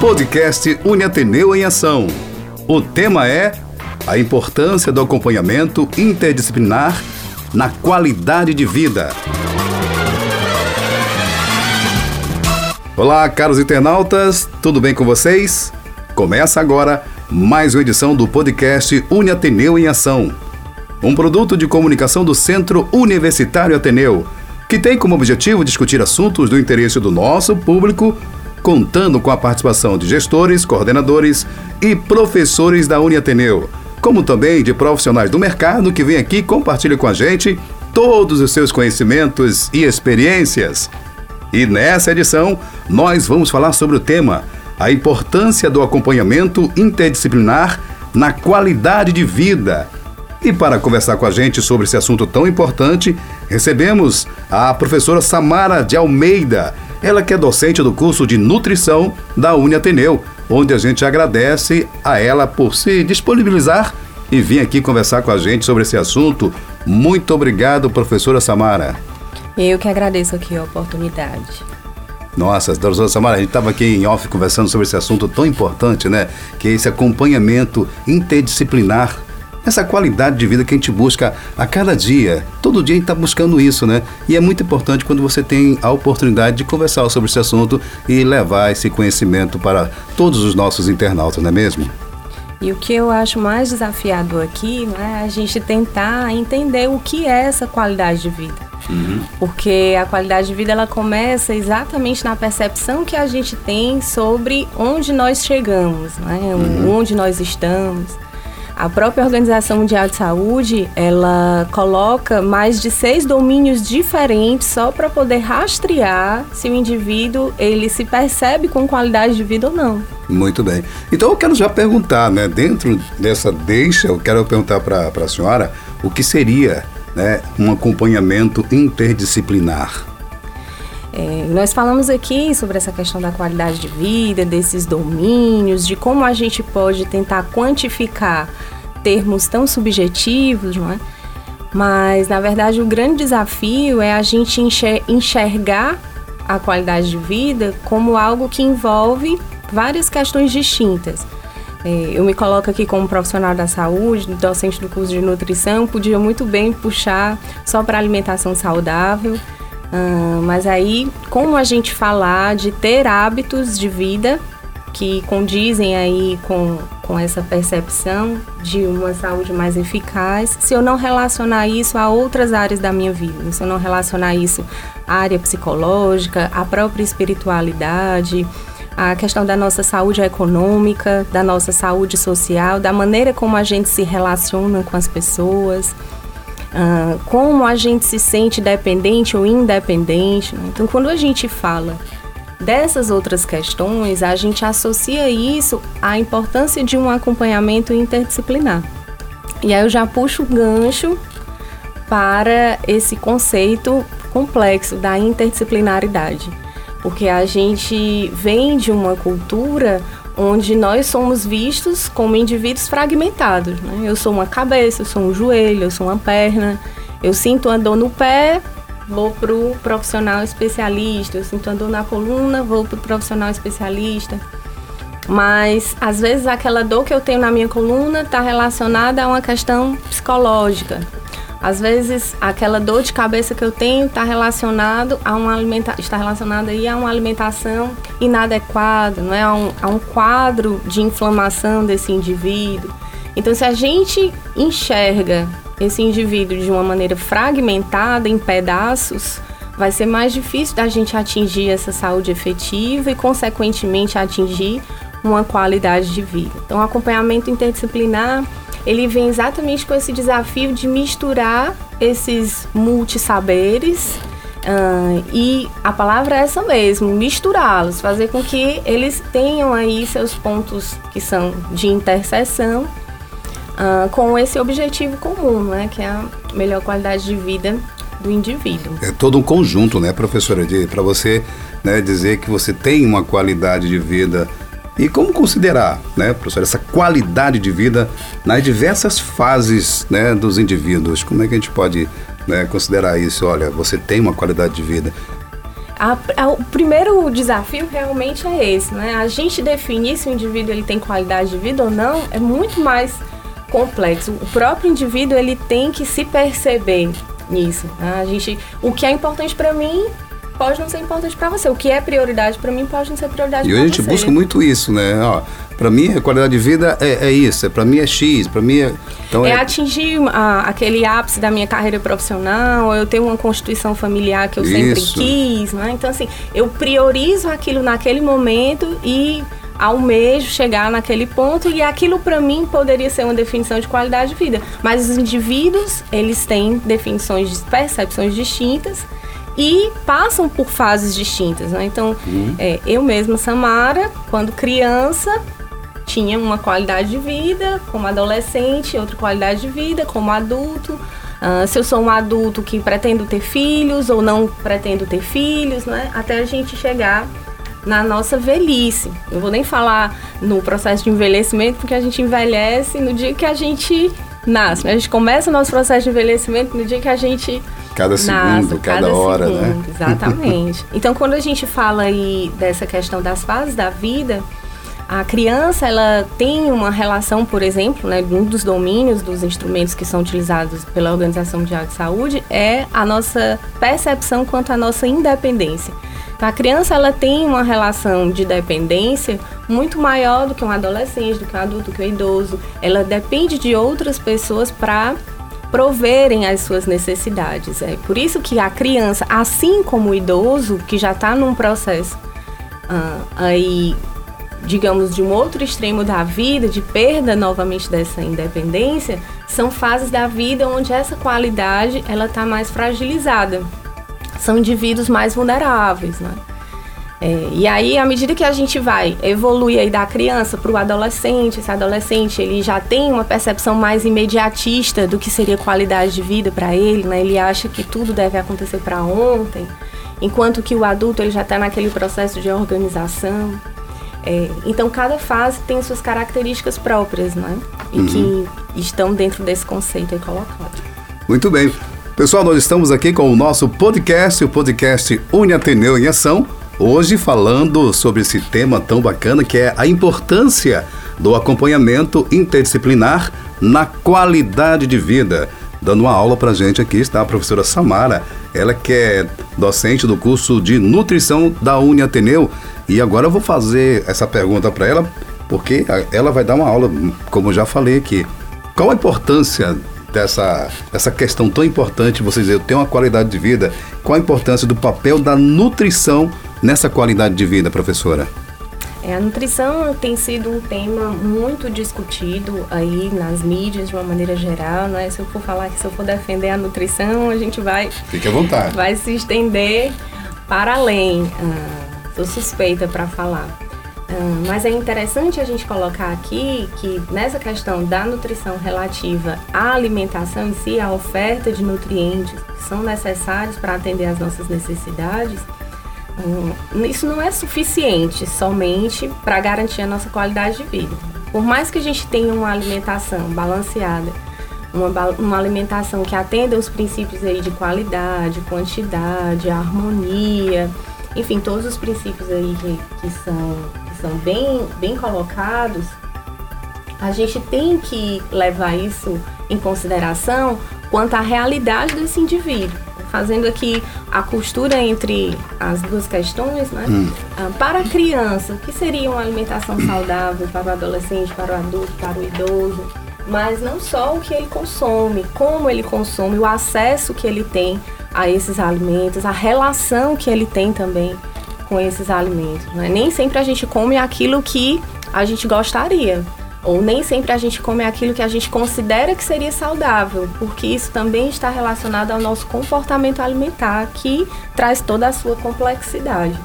Podcast Uniateneu em Ação. O tema é a importância do acompanhamento interdisciplinar na qualidade de vida. Olá, caros internautas, tudo bem com vocês? Começa agora mais uma edição do podcast Uniateneu em Ação, um produto de comunicação do Centro Universitário Ateneu, que tem como objetivo discutir assuntos do interesse do nosso público, contando com a participação de gestores, coordenadores e professores da Uniateneu, como também de profissionais do mercado que vêm aqui compartilham com a gente todos os seus conhecimentos e experiências. E nessa edição, nós vamos falar sobre o tema a importância do acompanhamento interdisciplinar na qualidade de vida. E para conversar com a gente sobre esse assunto tão importante, recebemos a professora Samara de Almeida, ela que é docente do curso de nutrição da Uniateneu, onde a gente agradece a ela por se disponibilizar e vir aqui conversar com a gente sobre esse assunto. Muito obrigado, professora Samara. Eu que agradeço aqui a oportunidade. Nossa, doutora Samara, a gente estava aqui em off conversando sobre esse assunto tão importante, né? Que é esse acompanhamento interdisciplinar essa qualidade de vida que a gente busca a cada dia. Todo dia a gente está buscando isso, né? E é muito importante quando você tem a oportunidade de conversar sobre esse assunto e levar esse conhecimento para todos os nossos internautas, não é mesmo? E o que eu acho mais desafiador aqui né, é a gente tentar entender o que é essa qualidade de vida. Uhum. Porque a qualidade de vida ela começa exatamente na percepção que a gente tem sobre onde nós chegamos, né? Uhum. onde nós estamos. A própria Organização Mundial de Saúde, ela coloca mais de seis domínios diferentes só para poder rastrear se o indivíduo ele se percebe com qualidade de vida ou não. Muito bem. Então eu quero já perguntar, né, dentro dessa deixa, eu quero perguntar para a senhora o que seria né, um acompanhamento interdisciplinar. É, nós falamos aqui sobre essa questão da qualidade de vida, desses domínios, de como a gente pode tentar quantificar termos tão subjetivos, não é? Mas, na verdade, o grande desafio é a gente enxergar a qualidade de vida como algo que envolve várias questões distintas. É, eu me coloco aqui como profissional da saúde, docente do curso de nutrição, podia muito bem puxar só para alimentação saudável, uh, mas aí como a gente falar de ter hábitos de vida que condizem aí com, com essa percepção de uma saúde mais eficaz, se eu não relacionar isso a outras áreas da minha vida, se eu não relacionar isso à área psicológica, à própria espiritualidade, a questão da nossa saúde econômica, da nossa saúde social, da maneira como a gente se relaciona com as pessoas, uh, como a gente se sente dependente ou independente. Né? Então, quando a gente fala dessas outras questões, a gente associa isso à importância de um acompanhamento interdisciplinar. E aí eu já puxo o gancho para esse conceito complexo da interdisciplinaridade porque a gente vem de uma cultura onde nós somos vistos como indivíduos fragmentados. Né? Eu sou uma cabeça, eu sou um joelho, eu sou uma perna, eu sinto uma dor no pé, vou para o profissional especialista, eu sinto uma dor na coluna, vou para o profissional especialista. Mas às vezes aquela dor que eu tenho na minha coluna está relacionada a uma questão psicológica. Às vezes, aquela dor de cabeça que eu tenho está relacionado a uma alimenta está relacionada a uma alimentação inadequada, não é a um, a um quadro de inflamação desse indivíduo. Então, se a gente enxerga esse indivíduo de uma maneira fragmentada, em pedaços, vai ser mais difícil da gente atingir essa saúde efetiva e, consequentemente, atingir uma qualidade de vida. Então, acompanhamento interdisciplinar ele vem exatamente com esse desafio de misturar esses multissaberes uh, e a palavra é essa mesmo, misturá-los, fazer com que eles tenham aí seus pontos que são de interseção uh, com esse objetivo comum, né, que é a melhor qualidade de vida do indivíduo. É todo um conjunto, né, professora, para você né, dizer que você tem uma qualidade de vida e como considerar, né, professor, essa qualidade de vida nas diversas fases né, dos indivíduos? Como é que a gente pode né, considerar isso? Olha, você tem uma qualidade de vida. A, a, o primeiro desafio realmente é esse, né? A gente definir se o indivíduo ele tem qualidade de vida ou não é muito mais complexo. O próprio indivíduo ele tem que se perceber nisso. Né? A gente, o que é importante para mim pode não ser importante para você. O que é prioridade para mim pode não ser prioridade para você. E a gente busca muito isso, né? Ó, para mim, a qualidade de vida é, é isso. É, para mim é X. Para mim é. Então é, é atingir a, aquele ápice da minha carreira profissional. Eu tenho uma constituição familiar que eu sempre isso. quis, né? Então assim, eu priorizo aquilo naquele momento e almejo chegar naquele ponto e aquilo para mim poderia ser uma definição de qualidade de vida. Mas os indivíduos, eles têm definições, percepções distintas e passam por fases distintas. Né? Então, uhum. é, eu mesma, Samara, quando criança, tinha uma qualidade de vida como adolescente, outra qualidade de vida como adulto. Uh, se eu sou um adulto que pretendo ter filhos ou não pretendo ter filhos, né? Até a gente chegar na nossa velhice. Eu vou nem falar no processo de envelhecimento, porque a gente envelhece no dia que a gente nasce. Né? A gente começa o nosso processo de envelhecimento no dia que a gente Cada segundo, cada, cada hora, né? segundo, né? Exatamente. então, quando a gente fala aí dessa questão das fases da vida, a criança ela tem uma relação, por exemplo, né, um dos domínios dos instrumentos que são utilizados pela Organização Mundial de Saúde é a nossa percepção quanto à nossa independência. A criança ela tem uma relação de dependência muito maior do que um adolescente, do que um adulto, do que um idoso. Ela depende de outras pessoas para proverem as suas necessidades. É por isso que a criança, assim como o idoso, que já está num processo uh, aí, digamos, de um outro extremo da vida, de perda novamente dessa independência, são fases da vida onde essa qualidade ela está mais fragilizada. São indivíduos mais vulneráveis, né? É, e aí, à medida que a gente vai evoluir aí da criança para o adolescente, esse adolescente ele já tem uma percepção mais imediatista do que seria qualidade de vida para ele, né? Ele acha que tudo deve acontecer para ontem, enquanto que o adulto ele já está naquele processo de organização. É, então, cada fase tem suas características próprias, né? E uhum. que estão dentro desse conceito aí colocado. Muito bem. Pessoal, nós estamos aqui com o nosso podcast, o podcast Uniateneu em Ação Hoje falando sobre esse tema tão bacana que é a importância do acompanhamento interdisciplinar na qualidade de vida. Dando uma aula para gente aqui está a professora Samara, ela que é docente do curso de nutrição da Uni Ateneu. E agora eu vou fazer essa pergunta para ela, porque ela vai dar uma aula, como já falei aqui. Qual a importância dessa, dessa questão tão importante, vocês dizer, eu tenho uma qualidade de vida, qual a importância do papel da nutrição nessa qualidade de vida, professora? É, a nutrição tem sido um tema muito discutido aí nas mídias de uma maneira geral, né? Se eu for falar que se eu for defender a nutrição, a gente vai Fique à vontade. Vai se estender para além. Ah, sou suspeita para falar. Ah, mas é interessante a gente colocar aqui que nessa questão da nutrição relativa à alimentação em si, a oferta de nutrientes que são necessários para atender às nossas necessidades, Hum, isso não é suficiente somente para garantir a nossa qualidade de vida. Por mais que a gente tenha uma alimentação balanceada, uma, uma alimentação que atenda os princípios aí de qualidade, quantidade, harmonia, enfim, todos os princípios aí que, que, são, que são bem, bem colocados, a gente tem que levar isso em consideração quanto à realidade desse indivíduo fazendo aqui a costura entre as duas questões, né? Hum. Ah, para a criança, o que seria uma alimentação saudável para o adolescente, para o adulto, para o idoso? Mas não só o que ele consome, como ele consome, o acesso que ele tem a esses alimentos, a relação que ele tem também com esses alimentos. Né? Nem sempre a gente come aquilo que a gente gostaria. Ou nem sempre a gente come aquilo que a gente considera que seria saudável, porque isso também está relacionado ao nosso comportamento alimentar, que traz toda a sua complexidade.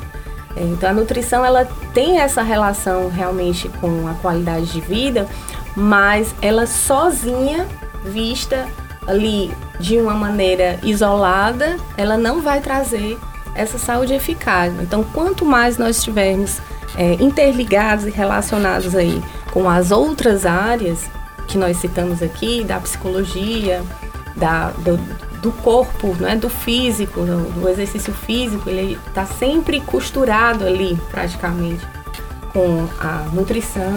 É, então a nutrição ela tem essa relação realmente com a qualidade de vida, mas ela sozinha, vista ali de uma maneira isolada, ela não vai trazer essa saúde eficaz. Então, quanto mais nós estivermos é, interligados e relacionados aí com as outras áreas que nós citamos aqui, da psicologia, da, do, do corpo, né, do físico, do, do exercício físico, ele está sempre costurado ali, praticamente, com a nutrição.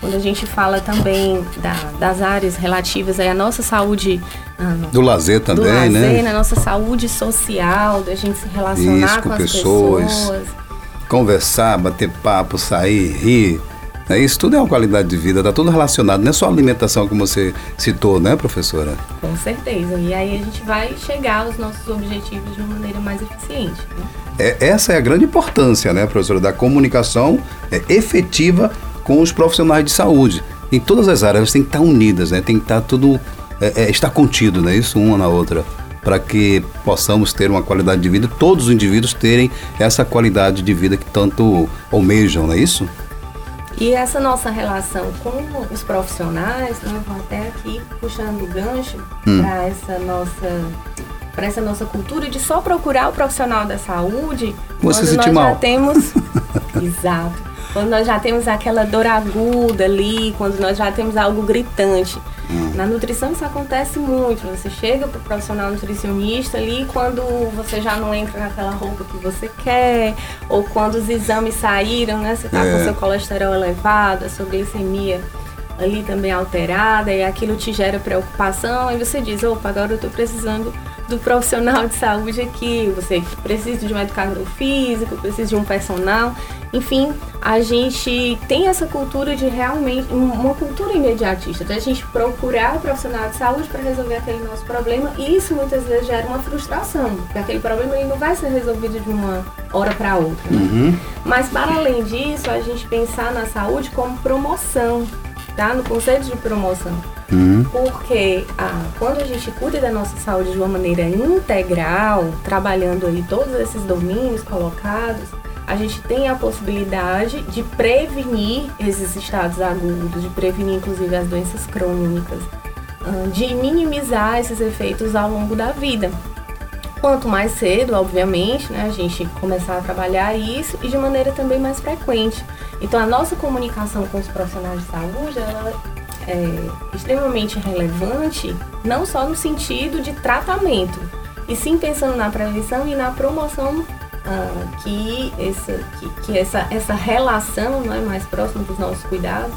Quando a gente fala também da, das áreas relativas à nossa saúde. Ah, do lazer também, do lazer, né? Na nossa saúde social, da gente se relacionar Isso, com, com pessoas, pessoas. Conversar, bater papo, sair, rir né? Isso tudo é uma qualidade de vida, está tudo relacionado, não é só a alimentação como você citou, né, professora? Com certeza. E aí a gente vai chegar aos nossos objetivos de uma maneira mais eficiente. Né? É, essa é a grande importância, né, professora, da comunicação é, efetiva com os profissionais de saúde. Em todas as áreas, elas têm que estar unidas, né? Tem que estar tudo, é, é, estar contido, né? Isso uma na outra para que possamos ter uma qualidade de vida, todos os indivíduos terem essa qualidade de vida que tanto almejam, não é isso? E essa nossa relação com os profissionais, né, vou até aqui puxando o gancho hum. para essa nossa para essa nossa cultura de só procurar o profissional da saúde Você quando nós mal. já temos exato quando nós já temos aquela dor aguda ali, quando nós já temos algo gritante. Hum. Na nutrição isso acontece muito. Você chega para o profissional nutricionista ali quando você já não entra naquela roupa que você quer, ou quando os exames saíram, né? Você está é. com seu colesterol elevado, a sua glicemia ali também alterada, e aquilo te gera preocupação, e você diz, opa, agora eu estou precisando do profissional de saúde aqui, você precisa de um educador físico, precisa de um personal. Enfim, a gente tem essa cultura de realmente, uma cultura imediatista, então a gente procurar o profissional de saúde para resolver aquele nosso problema e isso muitas vezes gera uma frustração, porque aquele problema ele não vai ser resolvido de uma hora para outra. Né? Uhum. Mas para além disso, a gente pensar na saúde como promoção, tá? No conceito de promoção. Porque ah, quando a gente cuida da nossa saúde de uma maneira integral, trabalhando aí todos esses domínios colocados, a gente tem a possibilidade de prevenir esses estados agudos, de prevenir inclusive as doenças crônicas, ah, de minimizar esses efeitos ao longo da vida. Quanto mais cedo, obviamente, né, a gente começar a trabalhar isso e de maneira também mais frequente. Então, a nossa comunicação com os profissionais de saúde, ela é extremamente relevante, não só no sentido de tratamento, e sim pensando na prevenção e na promoção ah, que, essa, que, que, essa, essa relação não é mais próxima dos nossos cuidados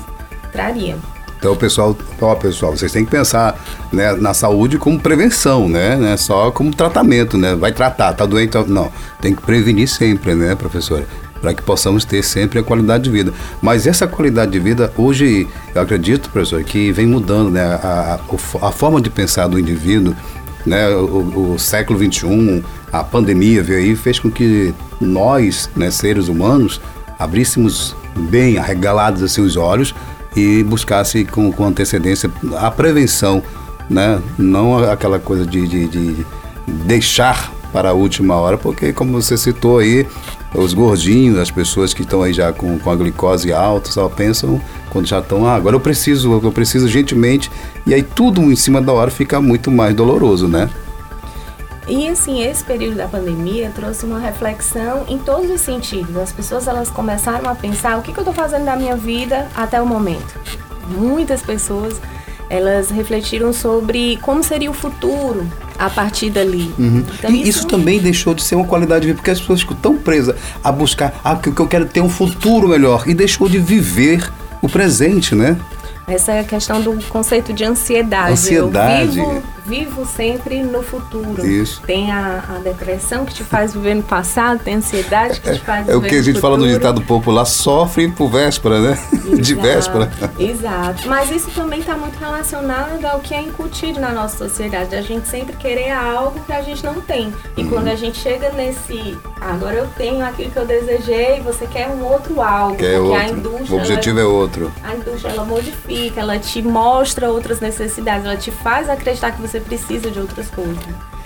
traria. Então, pessoal, ó, pessoal, vocês têm que pensar né, na saúde como prevenção, né? Não é só como tratamento, né? Vai tratar, tá doente, não. Tem que prevenir sempre, né, professora? Para que possamos ter sempre a qualidade de vida. Mas essa qualidade de vida, hoje, eu acredito, professor, que vem mudando, né? A, a, a forma de pensar do indivíduo, né? O, o, século XXI, a pandemia veio aí, fez com que nós, né, seres humanos, abríssemos bem arregalados assim os olhos e buscasse com, com antecedência a prevenção, né? Não aquela coisa de, de, de deixar para a última hora, porque como você citou aí, os gordinhos, as pessoas que estão aí já com, com a glicose alta, só pensam quando já estão, ah, agora eu preciso, eu preciso gentilmente, e aí tudo em cima da hora fica muito mais doloroso, né? E assim, esse período da pandemia trouxe uma reflexão em todos os sentidos. As pessoas elas começaram a pensar o que, que eu estou fazendo da minha vida até o momento. Muitas pessoas elas refletiram sobre como seria o futuro a partir dali. Uhum. Então, e isso, isso, também deixou de ser uma qualidade de vida, porque as pessoas ficam tão presas a buscar, ah, que eu quero ter um futuro melhor, e deixou de viver o presente, né? Essa é a questão do conceito de ansiedade. Ansiedade. Eu vivo, vivo sempre no futuro. Isso. Tem a, a, depressão que te faz viver no passado, tem a ansiedade que te faz é, viver no futuro. É o que a gente fala no ditado popular, sofre por véspera, né? Exato, de véspera. Exato. Mas isso também está muito relacionado ao que é incutido na nossa sociedade. A gente sempre querer algo que a gente não tem. E uhum. quando a gente chega nesse, agora eu tenho aquilo que eu desejei, você quer um outro algo. Quer porque outro. a indústria. O objetivo ela, é outro. A indústria ela modifica ela te mostra outras necessidades, ela te faz acreditar que você precisa de outras coisas.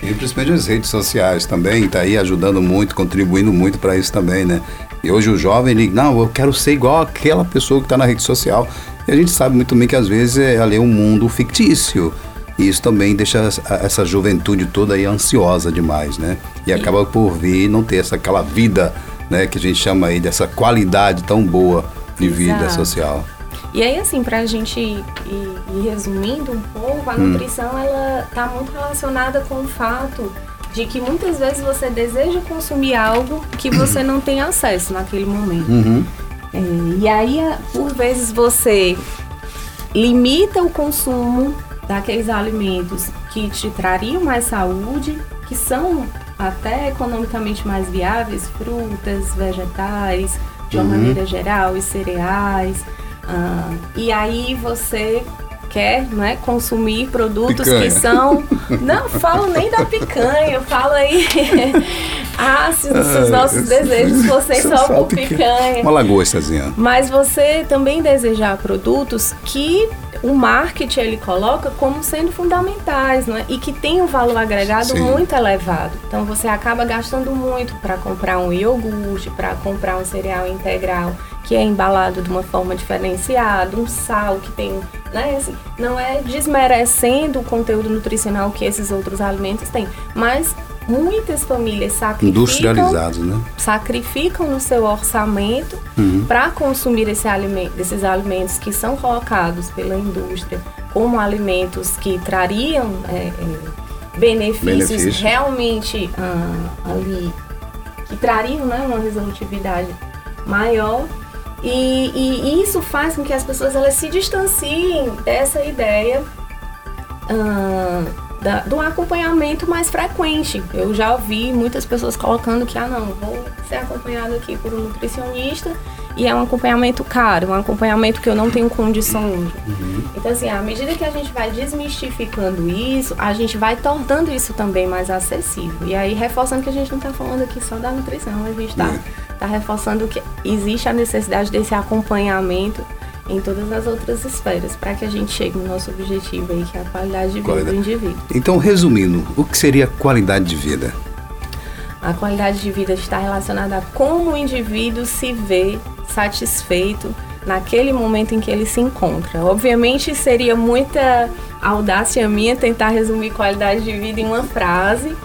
E principalmente as redes sociais também, está aí ajudando muito, contribuindo muito para isso também, né? E hoje o jovem, ele, não, eu quero ser igual aquela pessoa que está na rede social. E a gente sabe muito bem que às vezes é ali um mundo fictício. E isso também deixa essa juventude toda aí ansiosa demais, né? E, acaba por vir não ter essa aquela vida, né, que a gente chama aí dessa qualidade tão boa de Exato. vida social. E aí, assim, para a gente ir, ir, resumindo um pouco, a hum. nutrição ela está muito relacionada com o fato de que muitas vezes você deseja consumir algo que você não tem acesso naquele momento. Uhum. É, e aí, por vezes, você limita o consumo daqueles alimentos que te trariam mais saúde, que são até economicamente mais viáveis, frutas, vegetais, de uma uhum. maneira geral, e cereais. Ah, e aí você quer né, consumir produtos picanha. que são. Não falo nem da picanha, eu falo aí. ah, se, se os ah, nossos desejos fossem só por picanha. Uma lagostazinha. Mas você também desejar produtos que o marketing ele coloca como sendo fundamentais, né? E que tem um valor agregado Sim. muito elevado. Então você acaba gastando muito para comprar um iogurte, para comprar um cereal integral que é embalado de uma forma diferenciada, um sal que tem, né, assim, não é desmerecendo o conteúdo nutricional que esses outros alimentos têm, mas muitas famílias sacrificam, industrializados, né? Sacrificam no seu orçamento uhum. para consumir esse alimento, esses alimentos que são colocados pela indústria como alimentos que trariam é, é, benefícios Benefício. realmente ah, ali que trariam né, uma resolutividade maior e, e, isso faz com que as pessoas elas se distanciem dessa ideia uh, da, do acompanhamento mais frequente. Eu já ouvi muitas pessoas colocando que, ah não, vou ser acompanhado aqui por um nutricionista e é um acompanhamento caro, um acompanhamento que eu não tenho condição hoje. Uhum. Então, assim, à medida que a gente vai desmistificando isso, a gente vai tornando isso também mais acessível. E aí, reforçando que a gente não está falando aqui só da nutrição, a gente está está reforçando que existe a necessidade desse acompanhamento em todas as outras esferas para que a gente chegue no nosso objetivo aí, que é a qualidade de vida qualidade. do indivíduo. Então, resumindo, o que seria qualidade de vida? A qualidade de vida está relacionada a como o indivíduo se vê satisfeito naquele momento em que ele se encontra. Obviamente, seria muita audácia minha tentar resumir qualidade de vida em uma frase,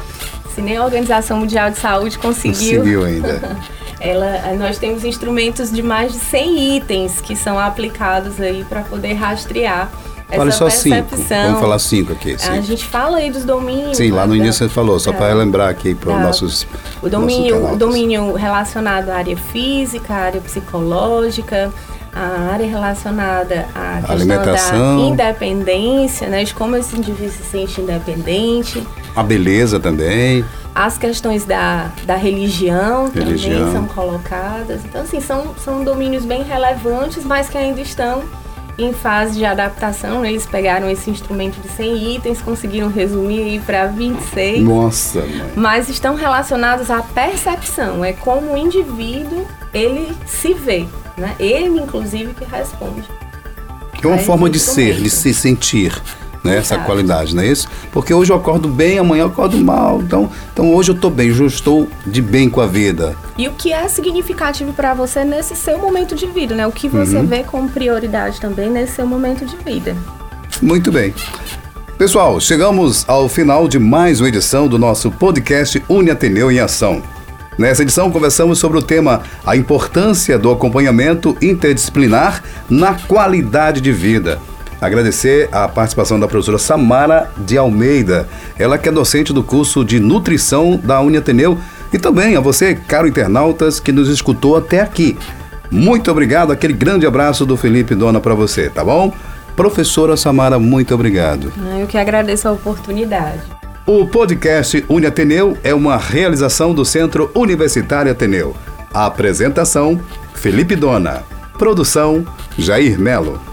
se nem a Organização Mundial de Saúde conseguiu. Conseguiu ainda. ela, nós temos instrumentos de mais de 100 itens que são aplicados aí para poder rastrear Fale só cinco. Vamos falar cinco aqui. Cinco. A gente fala aí dos domínios. Sim, lá no início você falou, só para lembrar aqui para os nossos. O domínio, o domínio relacionado à área física, à área psicológica, a área relacionada à questão Alimentação. da independência, né, de como esse indivíduo se sente independente. A beleza também. As questões da, da religião, religião, também são colocadas. Então, assim, são, são domínios bem relevantes, mas que ainda estão em fase de adaptação. Eles pegaram esse instrumento de 100 itens, conseguiram resumir para 26. Nossa, mãe. Mas estão relacionados à percepção. É como o indivíduo, ele se vê. Né? Ele, inclusive, que responde. É uma forma de ser, de se sentir né? Essa qualidade, não é isso? Porque hoje eu acordo bem, amanhã eu acordo mal. Então, então hoje eu estou bem, hoje eu estou de bem com a vida. E o que é significativo para você nesse seu momento de vida, né? O que você uhum. vê como prioridade também nesse seu momento de vida. Muito bem. Pessoal, chegamos ao final de mais uma edição do nosso podcast Uni Ateneu em Ação. Nessa edição, conversamos sobre o tema A importância do acompanhamento interdisciplinar na qualidade de vida. Agradecer a participação da professora Samara de Almeida, ela que é docente do curso de nutrição da Uniateneu e também a você, caro internautas, que nos escutou até aqui. Muito obrigado, aquele grande abraço do Felipe Dona para você, tá bom? Professora Samara, muito obrigado. Eu que agradeço a oportunidade. O podcast Uniateneu é uma realização do Centro Universitário Ateneu. A apresentação: Felipe Dona. Produção: Jair Melo.